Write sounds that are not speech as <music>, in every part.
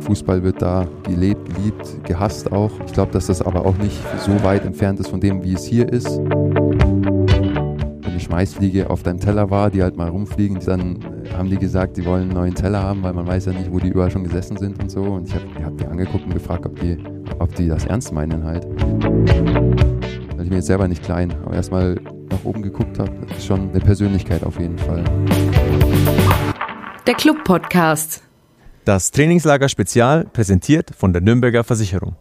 Fußball wird da gelebt, geliebt, gehasst auch. Ich glaube, dass das aber auch nicht so weit entfernt ist von dem, wie es hier ist. Wenn die Schmeißfliege auf deinem Teller war, die halt mal rumfliegen, dann haben die gesagt, die wollen einen neuen Teller haben, weil man weiß ja nicht, wo die überall schon gesessen sind und so. Und ich habe hab die angeguckt und gefragt, ob die, ob die das ernst meinen halt. Weil ich mir jetzt selber nicht klein, aber erstmal nach oben geguckt habe, ist schon eine Persönlichkeit auf jeden Fall. Der Club Podcast. Das Trainingslager Spezial präsentiert von der Nürnberger Versicherung.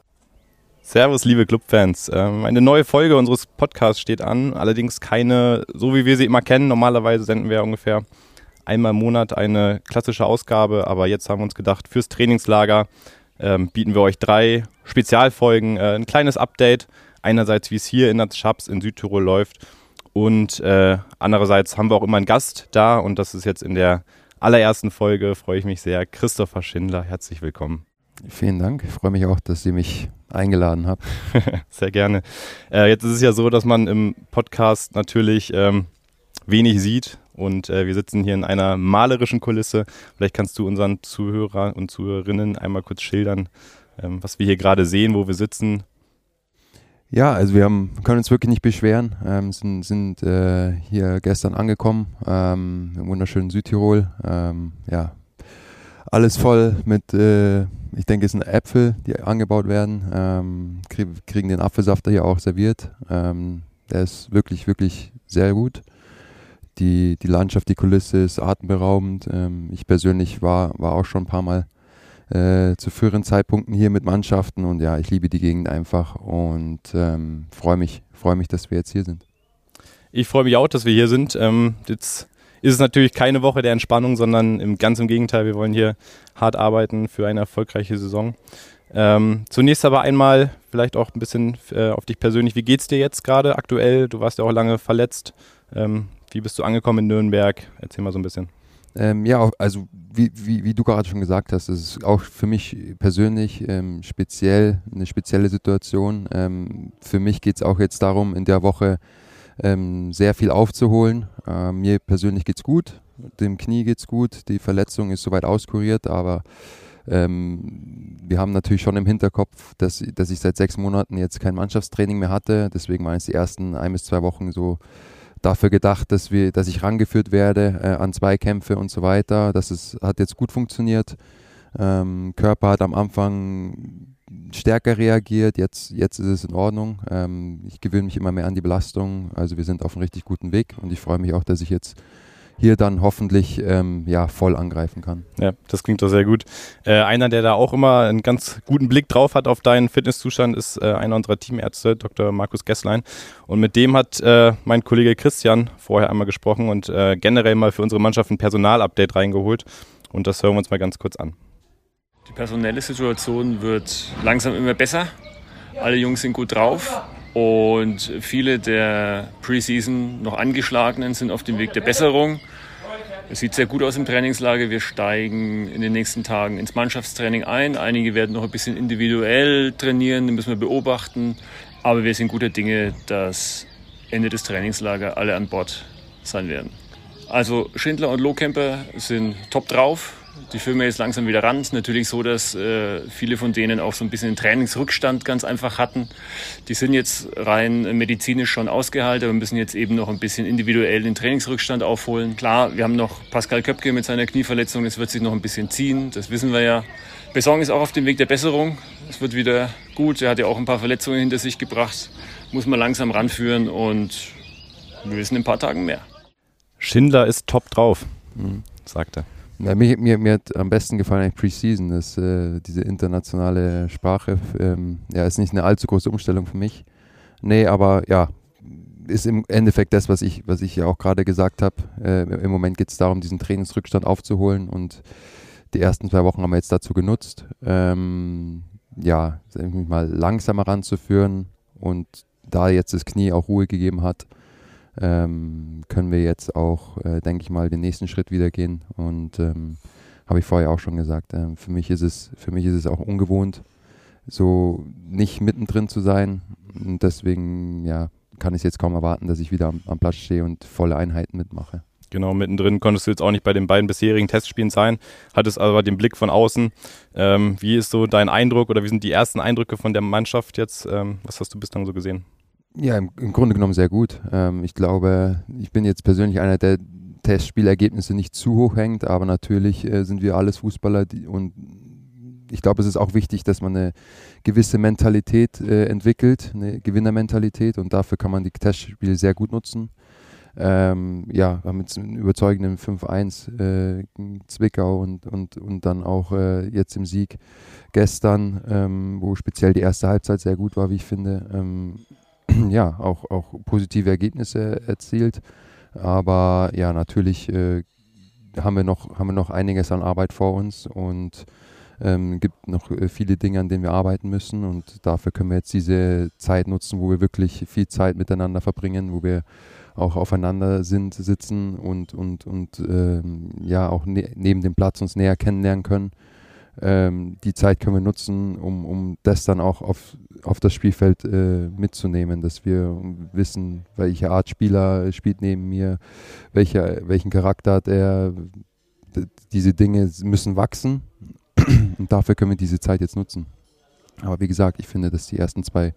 Servus, liebe Clubfans. Ähm, eine neue Folge unseres Podcasts steht an. Allerdings keine, so wie wir sie immer kennen. Normalerweise senden wir ungefähr einmal im Monat eine klassische Ausgabe. Aber jetzt haben wir uns gedacht, fürs Trainingslager ähm, bieten wir euch drei Spezialfolgen. Äh, ein kleines Update. Einerseits, wie es hier in der Schaps in Südtirol läuft. Und äh, andererseits haben wir auch immer einen Gast da. Und das ist jetzt in der allerersten Folge freue ich mich sehr. Christopher Schindler, herzlich willkommen. Vielen Dank. Ich freue mich auch, dass ihr mich eingeladen habt. <laughs> sehr gerne. Äh, jetzt ist es ja so, dass man im Podcast natürlich ähm, wenig sieht und äh, wir sitzen hier in einer malerischen Kulisse. Vielleicht kannst du unseren Zuhörer und Zuhörerinnen einmal kurz schildern, ähm, was wir hier gerade sehen, wo wir sitzen. Ja, also wir haben, können uns wirklich nicht beschweren. Ähm, sind sind äh, hier gestern angekommen ähm, im wunderschönen Südtirol. Ähm, ja, alles voll mit, äh, ich denke, es sind Äpfel, die angebaut werden. Ähm, kriegen den Apfelsaft hier auch serviert. Ähm, der ist wirklich, wirklich sehr gut. Die, die Landschaft, die Kulisse ist atemberaubend. Ähm, ich persönlich war, war auch schon ein paar Mal äh, zu früheren Zeitpunkten hier mit Mannschaften und ja, ich liebe die Gegend einfach und ähm, freue mich, freue mich, dass wir jetzt hier sind. Ich freue mich auch, dass wir hier sind. Ähm, jetzt ist es natürlich keine Woche der Entspannung, sondern im, ganz im Gegenteil, wir wollen hier hart arbeiten für eine erfolgreiche Saison. Ähm, zunächst aber einmal vielleicht auch ein bisschen äh, auf dich persönlich. Wie geht es dir jetzt gerade aktuell? Du warst ja auch lange verletzt. Ähm, wie bist du angekommen in Nürnberg? Erzähl mal so ein bisschen. Ähm, ja, also wie, wie, wie, du gerade schon gesagt hast, ist es auch für mich persönlich ähm, speziell eine spezielle Situation. Ähm, für mich geht es auch jetzt darum, in der Woche ähm, sehr viel aufzuholen. Ähm, mir persönlich geht es gut, dem Knie geht es gut, die Verletzung ist soweit auskuriert, aber ähm, wir haben natürlich schon im Hinterkopf, dass, dass ich seit sechs Monaten jetzt kein Mannschaftstraining mehr hatte. Deswegen waren es die ersten ein bis zwei Wochen so dafür gedacht, dass, wir, dass ich rangeführt werde äh, an Zweikämpfe und so weiter. Das ist, hat jetzt gut funktioniert. Ähm, Körper hat am Anfang stärker reagiert, jetzt, jetzt ist es in Ordnung. Ähm, ich gewöhne mich immer mehr an die Belastung. Also wir sind auf einem richtig guten Weg und ich freue mich auch, dass ich jetzt hier dann hoffentlich ähm, ja, voll angreifen kann. Ja, das klingt doch sehr gut. Äh, einer, der da auch immer einen ganz guten Blick drauf hat auf deinen Fitnesszustand, ist äh, einer unserer Teamärzte, Dr. Markus Gesslein. Und mit dem hat äh, mein Kollege Christian vorher einmal gesprochen und äh, generell mal für unsere Mannschaft ein Personalupdate reingeholt. Und das hören wir uns mal ganz kurz an. Die personelle Situation wird langsam immer besser. Alle Jungs sind gut drauf. Und viele der Preseason noch angeschlagenen sind auf dem Weg der Besserung. Es sieht sehr gut aus im Trainingslager. Wir steigen in den nächsten Tagen ins Mannschaftstraining ein. Einige werden noch ein bisschen individuell trainieren, das müssen wir beobachten. Aber wir sind guter Dinge, dass Ende des Trainingslagers alle an Bord sein werden. Also Schindler und Lohkemper sind top drauf die Firma jetzt langsam wieder ran. Es ist natürlich so, dass äh, viele von denen auch so ein bisschen Trainingsrückstand ganz einfach hatten. Die sind jetzt rein medizinisch schon ausgehalten, aber müssen jetzt eben noch ein bisschen individuell den Trainingsrückstand aufholen. Klar, wir haben noch Pascal Köpke mit seiner Knieverletzung, das wird sich noch ein bisschen ziehen, das wissen wir ja. Besong ist auch auf dem Weg der Besserung. Es wird wieder gut. Er hat ja auch ein paar Verletzungen hinter sich gebracht. Muss man langsam ranführen und wir wissen in ein paar Tagen mehr. Schindler ist top drauf, mhm. sagt er. Ja, mir, mir, mir hat am besten gefallen eigentlich Preseason, das, äh, diese internationale Sprache. Ähm, ja, ist nicht eine allzu große Umstellung für mich. Nee, aber ja, ist im Endeffekt das, was ich, was ich ja auch gerade gesagt habe. Äh, Im Moment geht es darum, diesen Trainingsrückstand aufzuholen und die ersten zwei Wochen haben wir jetzt dazu genutzt, ähm, ja, mal langsamer ranzuführen und da jetzt das Knie auch Ruhe gegeben hat, ähm, können wir jetzt auch, äh, denke ich mal, den nächsten Schritt wieder gehen. Und ähm, habe ich vorher auch schon gesagt, äh, für mich ist es, für mich ist es auch ungewohnt, so nicht mittendrin zu sein. Und deswegen, ja, kann ich es jetzt kaum erwarten, dass ich wieder am, am Platz stehe und volle Einheiten mitmache. Genau, mittendrin konntest du jetzt auch nicht bei den beiden bisherigen Testspielen sein, hattest aber den Blick von außen. Ähm, wie ist so dein Eindruck oder wie sind die ersten Eindrücke von der Mannschaft jetzt? Ähm, was hast du bislang so gesehen? Ja, im, im Grunde genommen sehr gut. Ähm, ich glaube, ich bin jetzt persönlich einer, der Testspielergebnisse nicht zu hoch hängt, aber natürlich äh, sind wir alles Fußballer die, und ich glaube, es ist auch wichtig, dass man eine gewisse Mentalität äh, entwickelt, eine Gewinnermentalität und dafür kann man die Testspiele sehr gut nutzen. Ähm, ja, haben jetzt einen überzeugenden 5-1 äh, Zwickau und, und, und dann auch äh, jetzt im Sieg gestern, ähm, wo speziell die erste Halbzeit sehr gut war, wie ich finde. Ähm, <clears throat> ja, auch, auch positive Ergebnisse erzielt. Aber ja, natürlich äh, haben, wir noch, haben wir noch einiges an Arbeit vor uns und ähm, gibt noch äh, viele Dinge, an denen wir arbeiten müssen. Und dafür können wir jetzt diese Zeit nutzen, wo wir wirklich viel Zeit miteinander verbringen, wo wir auch aufeinander sind, sitzen und, und, und ähm, ja auch ne neben dem Platz uns näher kennenlernen können. Ähm, die Zeit können wir nutzen, um, um das dann auch auf, auf das Spielfeld äh, mitzunehmen, dass wir wissen, welche Art Spieler spielt neben mir, welcher, welchen Charakter hat er. Diese Dinge müssen wachsen und dafür können wir diese Zeit jetzt nutzen. Aber wie gesagt, ich finde, dass die ersten zwei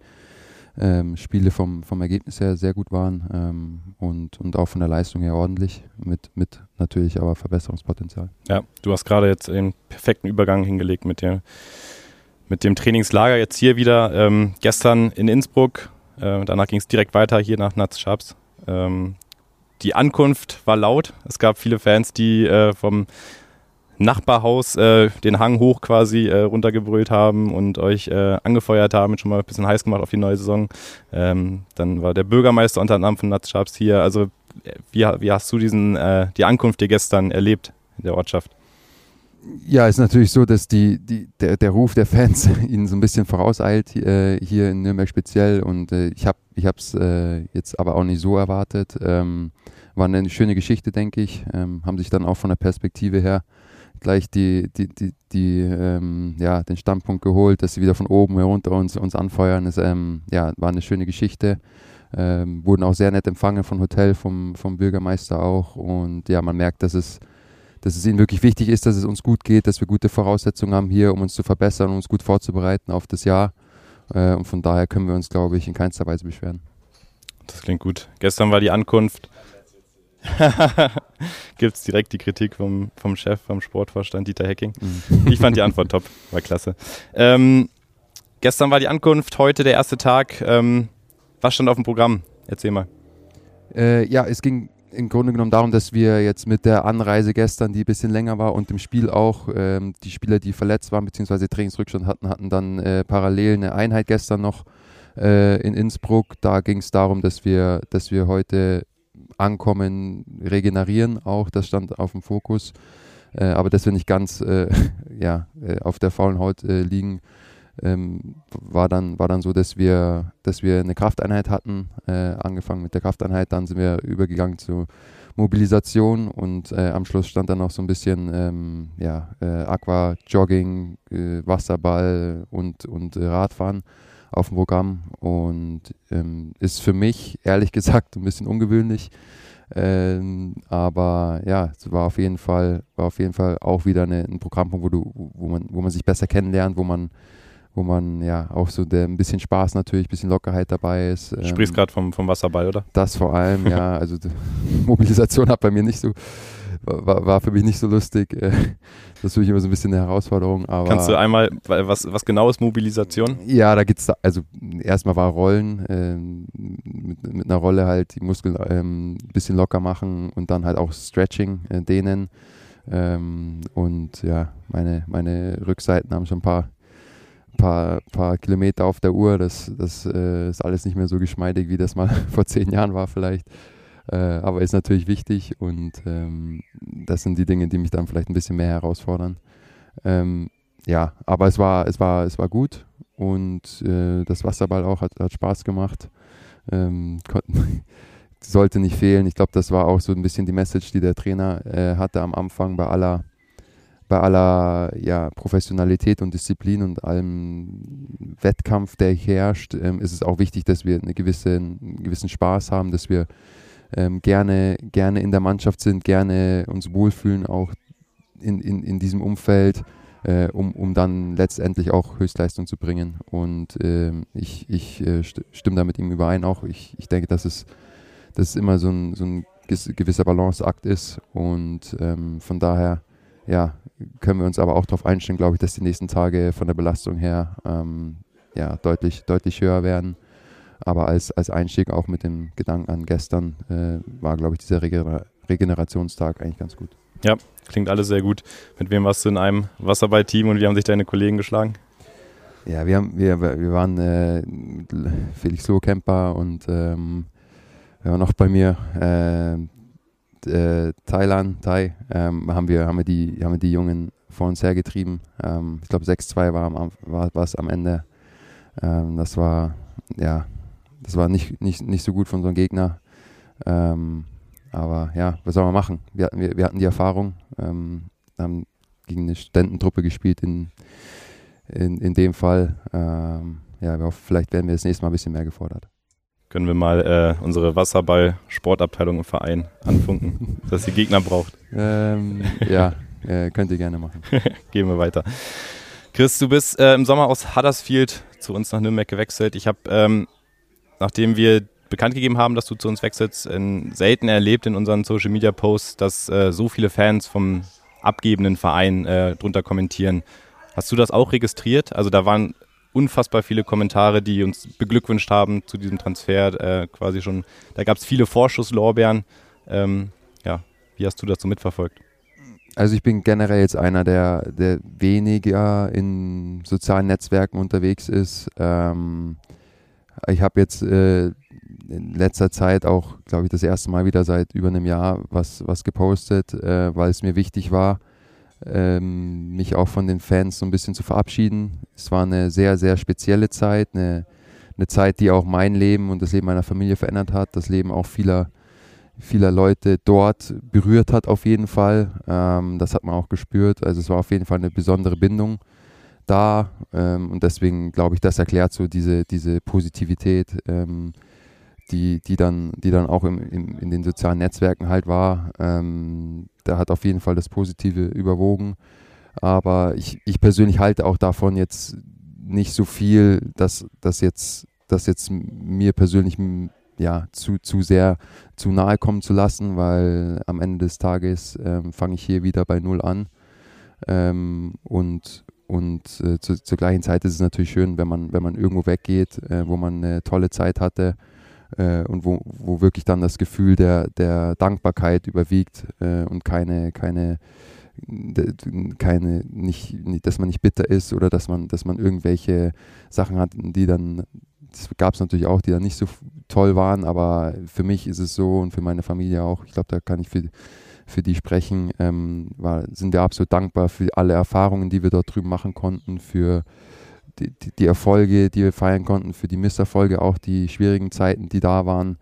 ähm, Spiele vom, vom Ergebnis her sehr gut waren ähm, und, und auch von der Leistung her ordentlich, mit, mit natürlich aber Verbesserungspotenzial. Ja, du hast gerade jetzt den perfekten Übergang hingelegt mit dem, mit dem Trainingslager jetzt hier wieder. Ähm, gestern in Innsbruck, äh, danach ging es direkt weiter hier nach Nats Schaps. Ähm, die Ankunft war laut. Es gab viele Fans, die äh, vom Nachbarhaus äh, den Hang hoch quasi äh, runtergebrüllt haben und euch äh, angefeuert haben, schon mal ein bisschen heiß gemacht auf die neue Saison. Ähm, dann war der Bürgermeister unter anderem von Natschabs hier. Also äh, wie, wie hast du diesen, äh, die Ankunft dir gestern erlebt in der Ortschaft? Ja, ist natürlich so, dass die, die, der, der Ruf der Fans <laughs> ihnen so ein bisschen vorauseilt, äh, hier in Nürnberg speziell. Und ich habe es äh, jetzt aber auch nicht so erwartet. Ähm, war eine schöne Geschichte, denke ich. Ähm, haben sich dann auch von der Perspektive her gleich die, die, die, die ähm, ja, den Standpunkt geholt, dass sie wieder von oben herunter uns, uns anfeuern. Das ähm, ja, war eine schöne Geschichte. Ähm, wurden auch sehr nett empfangen vom Hotel, vom, vom Bürgermeister auch. Und ja, man merkt, dass es, dass es ihnen wirklich wichtig ist, dass es uns gut geht, dass wir gute Voraussetzungen haben hier, um uns zu verbessern, um uns gut vorzubereiten auf das Jahr. Äh, und von daher können wir uns, glaube ich, in keinster Weise beschweren. Das klingt gut. Gestern war die Ankunft <laughs> Gibt es direkt die Kritik vom, vom Chef, vom Sportvorstand Dieter Hecking. Mhm. Ich fand die Antwort top, war klasse. Ähm, gestern war die Ankunft, heute der erste Tag. Ähm, was stand auf dem Programm? Erzähl mal. Äh, ja, es ging im Grunde genommen darum, dass wir jetzt mit der Anreise gestern, die ein bisschen länger war und im Spiel auch, ähm, die Spieler, die verletzt waren bzw. Trainingsrückstand hatten, hatten dann äh, parallel eine Einheit gestern noch äh, in Innsbruck. Da ging es darum, dass wir, dass wir heute Ankommen, Regenerieren auch, das stand auf dem Fokus. Äh, aber dass wir nicht ganz äh, <laughs> ja, äh, auf der faulen Haut äh, liegen, ähm, war, dann, war dann so, dass wir, dass wir eine Krafteinheit hatten, äh, angefangen mit der Krafteinheit, dann sind wir übergegangen zu Mobilisation und am Schluss stand dann noch so ein bisschen ähm, ja, Aqua, Jogging, Wasserball und, und Radfahren auf dem Programm und ähm, ist für mich ehrlich <laughs> gesagt ein bisschen ungewöhnlich. Ähm, aber ja, es war auf jeden Fall, war auf jeden Fall auch wieder eine, ein Programmpunkt, wo du, wo man, wo man sich besser kennenlernt, wo man, wo man ja auch so der, ein bisschen Spaß natürlich, ein bisschen Lockerheit dabei ist. Du sprichst ähm, gerade vom, vom Wasserball, oder? Das vor allem, ja. <laughs> Also <laughs> Mobilisation hat bei mir nicht so war, war für mich nicht so lustig. Äh, das ist für mich immer so ein bisschen eine Herausforderung. Aber Kannst du einmal, was, was genau ist Mobilisation? Ja, da gibt es, also erstmal war Rollen, ähm, mit, mit, einer Rolle halt die Muskeln ähm, ein bisschen locker machen und dann halt auch Stretching, äh, dehnen. Ähm, und ja, meine, meine Rückseiten haben schon ein paar paar, paar Kilometer auf der Uhr. Das, das äh, ist alles nicht mehr so geschmeidig, wie das mal <laughs> vor zehn Jahren war vielleicht. Äh, aber ist natürlich wichtig und ähm, das sind die Dinge, die mich dann vielleicht ein bisschen mehr herausfordern. Ähm, ja, aber es war, es war, es war gut und äh, das Wasserball auch hat, hat Spaß gemacht. Ähm, <laughs> sollte nicht fehlen. Ich glaube, das war auch so ein bisschen die Message, die der Trainer äh, hatte am Anfang bei aller, bei aller ja, Professionalität und Disziplin und allem Wettkampf, der herrscht, ähm, ist es auch wichtig, dass wir eine gewisse, einen gewissen Spaß haben, dass wir ähm, gerne, gerne in der Mannschaft sind, gerne uns wohlfühlen, auch in, in, in diesem Umfeld, äh, um, um dann letztendlich auch Höchstleistung zu bringen. Und äh, ich, ich äh, stimme da mit ihm überein auch. Ich, ich denke, dass es, dass es immer so ein, so ein gewisser Balanceakt ist. Und ähm, von daher ja, können wir uns aber auch darauf einstellen, glaube ich, dass die nächsten Tage von der Belastung her ähm, ja, deutlich, deutlich höher werden. Aber als, als Einstieg auch mit dem Gedanken an gestern äh, war, glaube ich, dieser Regener Regenerationstag eigentlich ganz gut. Ja, klingt alles sehr gut. Mit wem warst du in einem Wasserball-Team und wie haben sich deine Kollegen geschlagen? Ja, wir, haben, wir, wir waren äh, Felix Lohkemper und ähm, waren noch bei mir, äh, äh, Thailand, Thai, ähm, haben, wir, haben, wir die, haben wir die Jungen vor uns hergetrieben. Ähm, ich glaube 6-2 war, war es am Ende. Ähm, das war, ja, das war nicht, nicht, nicht so gut von unserem Gegner. Ähm, aber ja, was soll man machen? Wir hatten, wir, wir hatten die Erfahrung, ähm, haben gegen eine Studententruppe gespielt in, in, in dem Fall. Ähm, ja, wir hoffen, vielleicht werden wir das nächste Mal ein bisschen mehr gefordert. Können wir mal äh, unsere Wasserball-Sportabteilung im Verein anfunken, <laughs> dass die Gegner braucht? Ähm, ja, äh, könnt ihr gerne machen. <laughs> Gehen wir weiter. Chris, du bist äh, im Sommer aus Huddersfield zu uns nach Nürnberg gewechselt. Ich habe, ähm, nachdem wir bekannt gegeben haben, dass du zu uns wechselst, in, selten erlebt in unseren Social Media Posts, dass äh, so viele Fans vom abgebenden Verein äh, drunter kommentieren. Hast du das auch registriert? Also da waren unfassbar viele Kommentare, die uns beglückwünscht haben zu diesem Transfer. Äh, quasi schon, da gab es viele Vorschusslorbeeren. Ähm, ja, wie hast du das so mitverfolgt? Also ich bin generell jetzt einer, der, der weniger in sozialen Netzwerken unterwegs ist. Ähm, ich habe jetzt äh, in letzter Zeit auch, glaube ich, das erste Mal wieder seit über einem Jahr was, was gepostet, äh, weil es mir wichtig war, ähm, mich auch von den Fans so ein bisschen zu verabschieden. Es war eine sehr, sehr spezielle Zeit, eine, eine Zeit, die auch mein Leben und das Leben meiner Familie verändert hat, das Leben auch vieler, vieler Leute dort berührt hat auf jeden Fall. Ähm, das hat man auch gespürt. Also es war auf jeden Fall eine besondere Bindung da ähm, und deswegen glaube ich, das erklärt so diese, diese Positivität, ähm, die, die, dann, die dann auch im, im, in den sozialen Netzwerken halt war. Ähm, da hat auf jeden Fall das Positive überwogen. Aber ich, ich persönlich halte auch davon jetzt nicht so viel, dass das jetzt, dass jetzt mir persönlich ja, zu, zu sehr zu nahe kommen zu lassen, weil am Ende des Tages ähm, fange ich hier wieder bei Null an. Ähm, und und äh, zu, zur gleichen Zeit ist es natürlich schön, wenn man, wenn man irgendwo weggeht, äh, wo man eine tolle Zeit hatte äh, und wo, wo wirklich dann das Gefühl der, der Dankbarkeit überwiegt äh, und keine, keine, keine nicht, dass man nicht bitter ist oder dass man, dass man irgendwelche Sachen hat, die dann, das gab es natürlich auch, die dann nicht so toll waren, aber für mich ist es so und für meine Familie auch, ich glaube, da kann ich für, für die sprechen, ähm, war, sind wir absolut dankbar für alle Erfahrungen, die wir dort drüben machen konnten, für die, die, Erfolge, die wir feiern konnten, für die Misserfolge auch die schwierigen Zeiten, die da waren.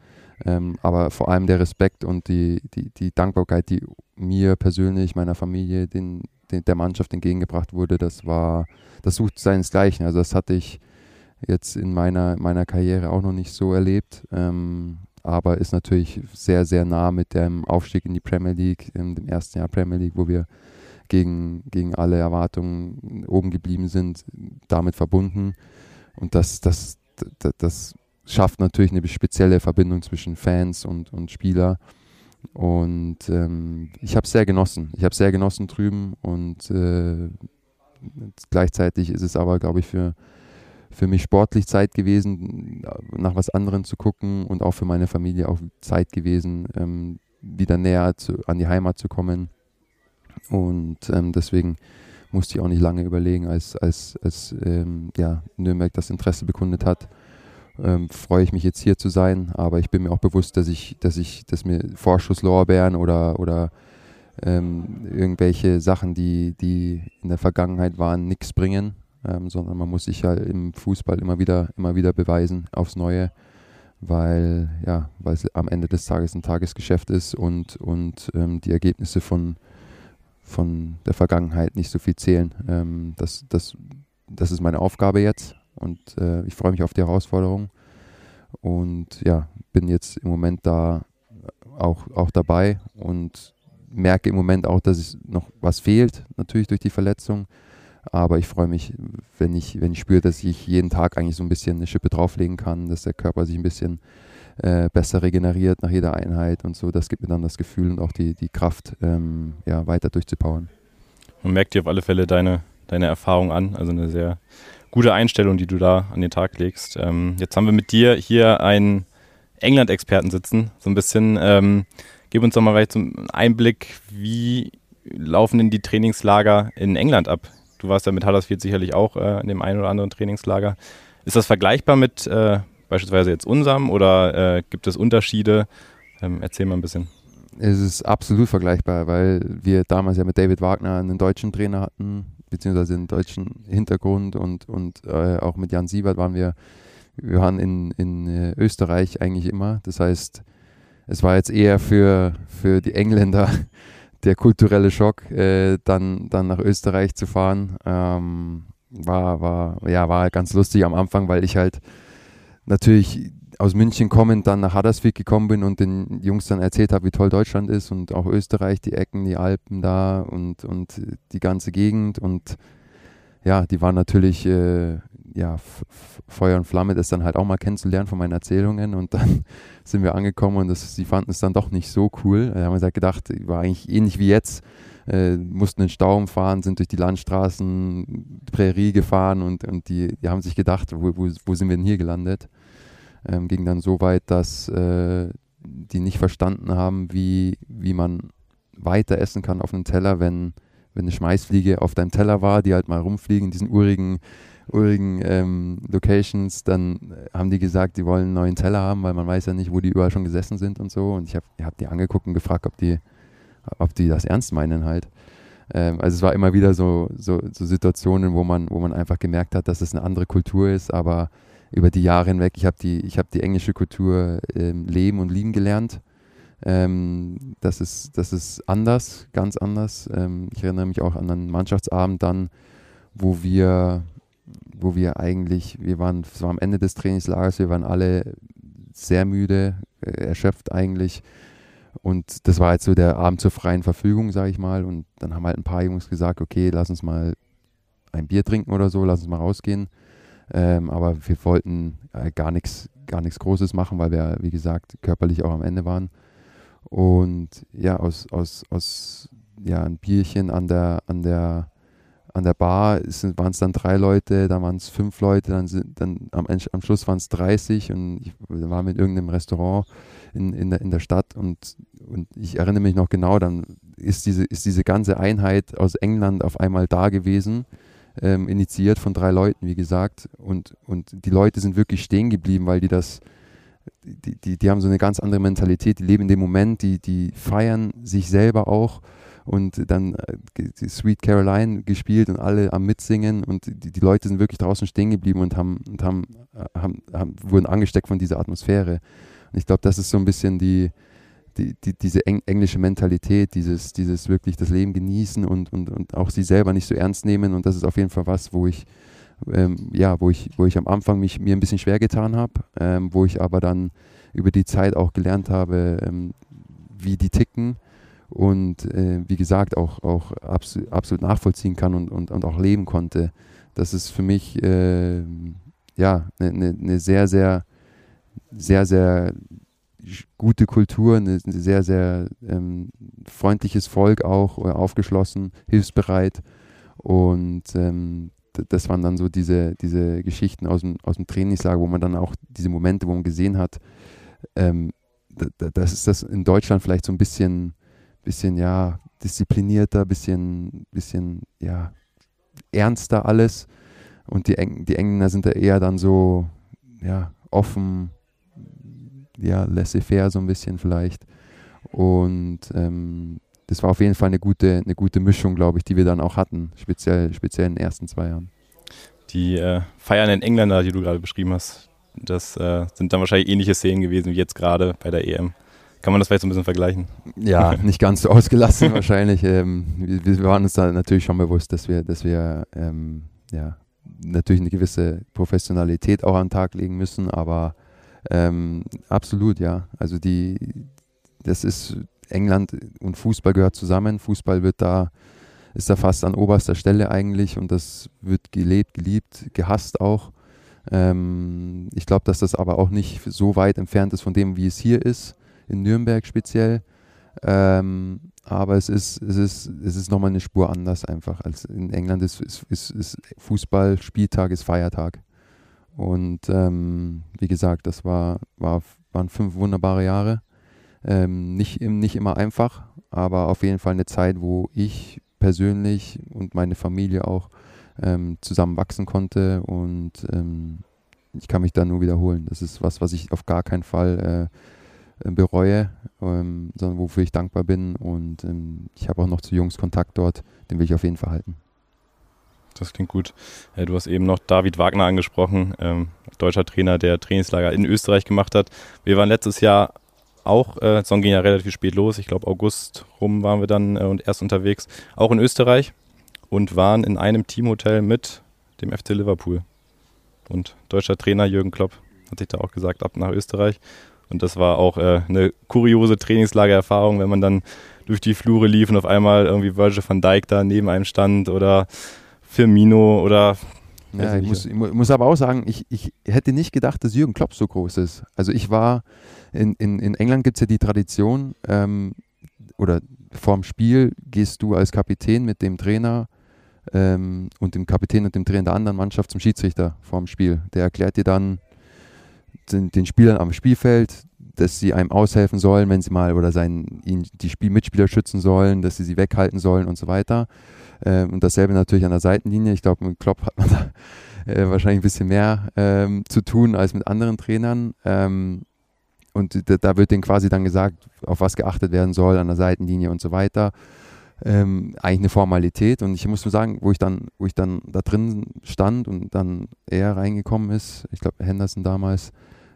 Ähm, aber vor allem der Respekt und die, die, die Dankbarkeit, die mir persönlich, meiner Familie, den, den, der Mannschaft entgegengebracht wurde, das war, das sucht seinesgleichen. Also das hatte ich jetzt in meiner, meiner Karriere auch noch nicht so erlebt. Ähm, aber ist natürlich sehr, sehr nah mit dem Aufstieg in die Premier League, in dem ersten Jahr Premier League, wo wir gegen, gegen alle Erwartungen oben geblieben sind, damit verbunden. Und das, das, das, das schafft natürlich eine spezielle Verbindung zwischen Fans und, und Spieler. Und ähm, ich habe es sehr genossen. Ich habe sehr genossen drüben und äh, gleichzeitig ist es aber, glaube ich, für, für mich sportlich Zeit gewesen, nach was anderem zu gucken und auch für meine Familie auch Zeit gewesen, ähm, wieder näher zu, an die Heimat zu kommen. Und ähm, deswegen musste ich auch nicht lange überlegen, als, als, als ähm, ja, Nürnberg das Interesse bekundet hat. Ähm, freue ich mich jetzt hier zu sein, aber ich bin mir auch bewusst, dass ich, dass ich, dass mir Vorschusslorbeeren oder, oder ähm, irgendwelche Sachen, die, die in der Vergangenheit waren, nichts bringen, ähm, sondern man muss sich ja im Fußball immer wieder, immer wieder beweisen aufs Neue, weil ja, weil es am Ende des Tages ein Tagesgeschäft ist und, und ähm, die Ergebnisse von von der Vergangenheit nicht so viel zählen. Ähm, das, das, das ist meine Aufgabe jetzt und äh, ich freue mich auf die Herausforderung und ja, bin jetzt im Moment da auch, auch dabei und merke im Moment auch, dass es noch was fehlt, natürlich durch die Verletzung. Aber ich freue mich, wenn ich, wenn ich spüre, dass ich jeden Tag eigentlich so ein bisschen eine Schippe drauflegen kann, dass der Körper sich ein bisschen äh, besser regeneriert nach jeder Einheit und so. Das gibt mir dann das Gefühl und auch die, die Kraft, ähm, ja, weiter durchzupowern. Man merkt dir auf alle Fälle deine, deine Erfahrung an, also eine sehr gute Einstellung, die du da an den Tag legst. Ähm, jetzt haben wir mit dir hier einen England-Experten sitzen, so ein bisschen. Ähm, gib uns doch mal vielleicht zum Einblick, wie laufen denn die Trainingslager in England ab? Du warst ja mit Huddersfield sicherlich auch äh, in dem einen oder anderen Trainingslager. Ist das vergleichbar mit äh, beispielsweise jetzt unserem oder äh, gibt es Unterschiede? Ähm, erzähl mal ein bisschen. Es ist absolut vergleichbar, weil wir damals ja mit David Wagner einen deutschen Trainer hatten, beziehungsweise einen deutschen Hintergrund und, und äh, auch mit Jan Siebert waren wir, wir waren in, in äh, Österreich eigentlich immer. Das heißt, es war jetzt eher für, für die Engländer der kulturelle Schock, äh, dann, dann nach Österreich zu fahren. Ähm, war, war, ja, war ganz lustig am Anfang, weil ich halt natürlich aus München kommend dann nach Huddersfield gekommen bin und den Jungs dann erzählt habe, wie toll Deutschland ist und auch Österreich, die Ecken, die Alpen da und, und die ganze Gegend und ja, die waren natürlich äh, ja, Feuer und Flamme, das dann halt auch mal kennenzulernen von meinen Erzählungen und dann <laughs> sind wir angekommen und das, sie fanden es dann doch nicht so cool. Da haben wir halt gedacht, war eigentlich ähnlich wie jetzt, äh, mussten in Stau umfahren, sind durch die Landstraßen, Prärie gefahren und, und die, die haben sich gedacht, wo, wo, wo sind wir denn hier gelandet? ähm, ging dann so weit, dass äh, die nicht verstanden haben, wie, wie man weiter essen kann auf einem Teller, wenn, wenn eine Schmeißfliege auf deinem Teller war, die halt mal rumfliegen in diesen urigen, urigen ähm, Locations, dann haben die gesagt, die wollen einen neuen Teller haben, weil man weiß ja nicht, wo die überall schon gesessen sind und so. Und ich habe hab die angeguckt und gefragt, ob die, ob die das ernst meinen halt. Ähm, also es war immer wieder so, so, so, Situationen, wo man, wo man einfach gemerkt hat, dass es eine andere Kultur ist, aber über die Jahre hinweg. Ich habe die, hab die englische Kultur ähm, leben und lieben gelernt. Ähm, das, ist, das ist anders, ganz anders. Ähm, ich erinnere mich auch an einen Mannschaftsabend dann, wo wir, wo wir eigentlich, wir waren, es war am Ende des Trainingslagers, wir waren alle sehr müde, äh, erschöpft eigentlich. Und das war jetzt so der Abend zur freien Verfügung, sage ich mal. Und dann haben halt ein paar Jungs gesagt, okay, lass uns mal ein Bier trinken oder so, lass uns mal rausgehen. Ähm, aber wir wollten äh, gar nichts gar nichts Großes machen, weil wir, wie gesagt, körperlich auch am Ende waren. Und ja, aus, aus, aus ja, ein Bierchen an der, an der, an der Bar waren es dann drei Leute, dann waren es fünf Leute, dann, sind, dann am, am Schluss waren es 30 und ich war mit irgendeinem Restaurant in, in, der, in der Stadt und, und ich erinnere mich noch genau, dann ist diese, ist diese ganze Einheit aus England auf einmal da gewesen ähm, initiiert von drei Leuten, wie gesagt. Und, und die Leute sind wirklich stehen geblieben, weil die das, die, die, die haben so eine ganz andere Mentalität, die leben in dem Moment, die, die feiern sich selber auch und dann äh, Sweet Caroline gespielt und alle am Mitsingen und die, die Leute sind wirklich draußen stehen geblieben und haben, und haben, äh, haben, haben wurden angesteckt von dieser Atmosphäre. Und ich glaube, das ist so ein bisschen die, die, die, diese eng, englische Mentalität, dieses, dieses wirklich das Leben genießen und, und, und auch sie selber nicht so ernst nehmen. Und das ist auf jeden Fall was, wo ich, ähm, ja, wo ich, wo ich am Anfang mich mir ein bisschen schwer getan habe, ähm, wo ich aber dann über die Zeit auch gelernt habe, ähm, wie die ticken und äh, wie gesagt auch, auch absolut, absolut nachvollziehen kann und, und, und auch leben konnte. Das ist für mich äh, ja eine ne, ne sehr, sehr, sehr, sehr gute Kultur, ein sehr, sehr ähm, freundliches Volk auch, äh, aufgeschlossen, hilfsbereit. Und ähm, das waren dann so diese, diese Geschichten aus dem, aus dem Trainingslager, wo man dann auch diese Momente, wo man gesehen hat, ähm, das ist das in Deutschland vielleicht so ein bisschen, bisschen ja, disziplinierter, bisschen, bisschen, ja, ernster alles. Und die, Eng die Engländer sind da eher dann so, ja, offen, ja, laissez-faire so ein bisschen vielleicht. Und ähm, das war auf jeden Fall eine gute, eine gute Mischung, glaube ich, die wir dann auch hatten, speziell, speziell in den ersten zwei Jahren. Die äh, feiernden Engländer, die du gerade beschrieben hast, das äh, sind dann wahrscheinlich ähnliche Szenen gewesen wie jetzt gerade bei der EM. Kann man das vielleicht so ein bisschen vergleichen? Ja, <laughs> nicht ganz so ausgelassen wahrscheinlich. Ähm, wir, wir, waren uns da natürlich schon bewusst, dass wir, dass wir ähm, ja, natürlich eine gewisse Professionalität auch an den Tag legen müssen, aber ähm, absolut, ja. Also die, das ist England und Fußball gehört zusammen. Fußball wird da, ist da fast an oberster Stelle eigentlich und das wird gelebt, geliebt, gehasst auch. Ähm, ich glaube, dass das aber auch nicht so weit entfernt ist von dem, wie es hier ist, in Nürnberg speziell. Ähm, aber es ist, es ist, es ist nochmal eine Spur anders einfach. Als in England ist, ist, ist, ist Fußball, Spieltag ist Feiertag. Und ähm, wie gesagt, das war, war, waren fünf wunderbare Jahre. Ähm, nicht, nicht immer einfach, aber auf jeden Fall eine Zeit, wo ich persönlich und meine Familie auch ähm, zusammen wachsen konnte und ähm, ich kann mich da nur wiederholen. Das ist was, was ich auf gar keinen Fall äh, bereue, ähm, sondern wofür ich dankbar bin und ähm, ich habe auch noch zu Jungs Kontakt dort, den will ich auf jeden Fall halten. Das klingt gut. Äh, du hast eben noch David Wagner angesprochen, ähm, deutscher Trainer, der Trainingslager in Österreich gemacht hat. Wir waren letztes Jahr auch, äh, Song ging ja relativ spät los, ich glaube August rum waren wir dann äh, und erst unterwegs, auch in Österreich und waren in einem Teamhotel mit dem FC Liverpool. Und deutscher Trainer Jürgen Klopp hat sich da auch gesagt, ab nach Österreich. Und das war auch äh, eine kuriose Trainingslagererfahrung, wenn man dann durch die Flure lief und auf einmal irgendwie Virgil van Dijk da neben einem stand oder Firmino oder ja, ich muss, ich muss, aber auch sagen, ich, ich hätte nicht gedacht, dass Jürgen Klopp so groß ist. Also ich war, in, in, in England gibt es ja die Tradition, ähm, oder vorm Spiel gehst du als Kapitän mit dem Trainer ähm, und dem Kapitän und dem Trainer der anderen Mannschaft zum Schiedsrichter vorm Spiel. Der erklärt dir dann den, den Spielern am Spielfeld, dass sie einem aushelfen sollen, wenn sie mal oder sein, ihn, die Spielmitspieler schützen sollen, dass sie sie weghalten sollen und so weiter. Ähm, und dasselbe natürlich an der Seitenlinie. Ich glaube, mit Klopp hat man <laughs> da äh, wahrscheinlich ein bisschen mehr ähm, zu tun als mit anderen Trainern. Ähm, und da, da wird denen quasi dann gesagt, auf was geachtet werden soll an der Seitenlinie und so weiter. Ähm, eigentlich eine Formalität. Und ich muss nur sagen, wo ich dann, wo ich dann da drin stand und dann er reingekommen ist, ich glaube Henderson damals,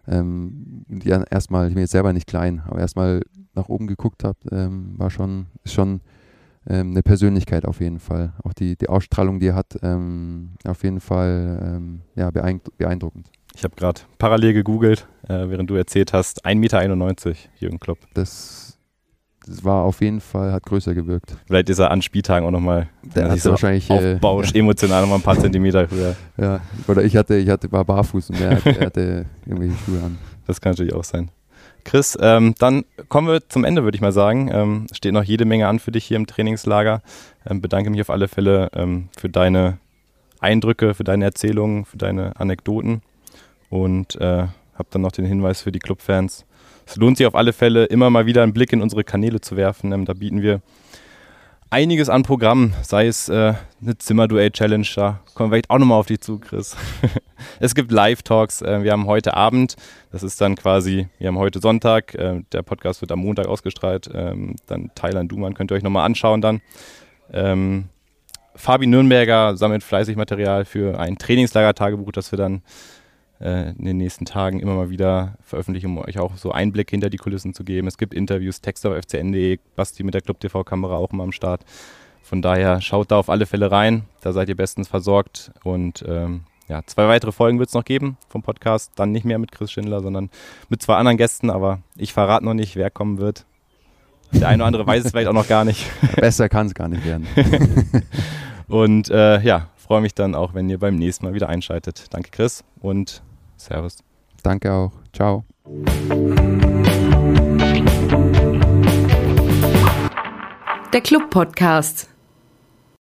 ähm, erstmal, ich bin jetzt selber nicht klein, aber erstmal nach oben geguckt habe, ähm, war schon, ist schon ähm, eine Persönlichkeit auf jeden Fall. Auch die, die Ausstrahlung, die er hat, ähm, auf jeden Fall ähm, ja, beeindruckend. Ich habe gerade parallel gegoogelt, äh, während du erzählt hast, 1,91 Meter, Jürgen Klopp. Das, das, war auf jeden Fall, hat größer gewirkt. Vielleicht ist er an Spieltagen auch nochmal so wahrscheinlich äh, aufbausch, äh, <laughs> emotional nochmal ein paar Zentimeter höher. Ja, oder ich hatte, ich hatte war barfuß und er hatte, er hatte irgendwelche Schuhe an. Das kann natürlich auch sein. Chris, ähm, dann kommen wir zum Ende, würde ich mal sagen. Ähm, steht noch jede Menge an für dich hier im Trainingslager. Ähm, bedanke mich auf alle Fälle ähm, für deine Eindrücke, für deine Erzählungen, für deine Anekdoten und äh, habe dann noch den Hinweis für die Clubfans. Es lohnt sich auf alle Fälle, immer mal wieder einen Blick in unsere Kanäle zu werfen. Ähm, da bieten wir einiges an Programmen, sei es äh, eine Zimmerduell-Challenge, da kommen wir vielleicht auch nochmal auf dich zu, Chris. <laughs> es gibt Live-Talks, äh, wir haben heute Abend, das ist dann quasi, wir haben heute Sonntag, äh, der Podcast wird am Montag ausgestrahlt, ähm, dann Thailand Duman könnt ihr euch nochmal anschauen dann. Ähm, Fabi Nürnberger sammelt fleißig Material für ein Trainingslager-Tagebuch, das wir dann in den nächsten Tagen immer mal wieder veröffentlichen, um euch auch so Einblick hinter die Kulissen zu geben. Es gibt Interviews, Texte auf fcn.de, Basti mit der Club TV-Kamera auch immer am Start. Von daher schaut da auf alle Fälle rein, da seid ihr bestens versorgt. Und ähm, ja, zwei weitere Folgen wird es noch geben vom Podcast. Dann nicht mehr mit Chris Schindler, sondern mit zwei anderen Gästen. Aber ich verrate noch nicht, wer kommen wird. Der eine oder andere weiß es vielleicht auch noch gar nicht. <laughs> Besser kann es gar nicht werden. <laughs> und äh, ja, freue mich dann auch, wenn ihr beim nächsten Mal wieder einschaltet. Danke, Chris, und Servus. Danke auch. Ciao. Der Club Podcast.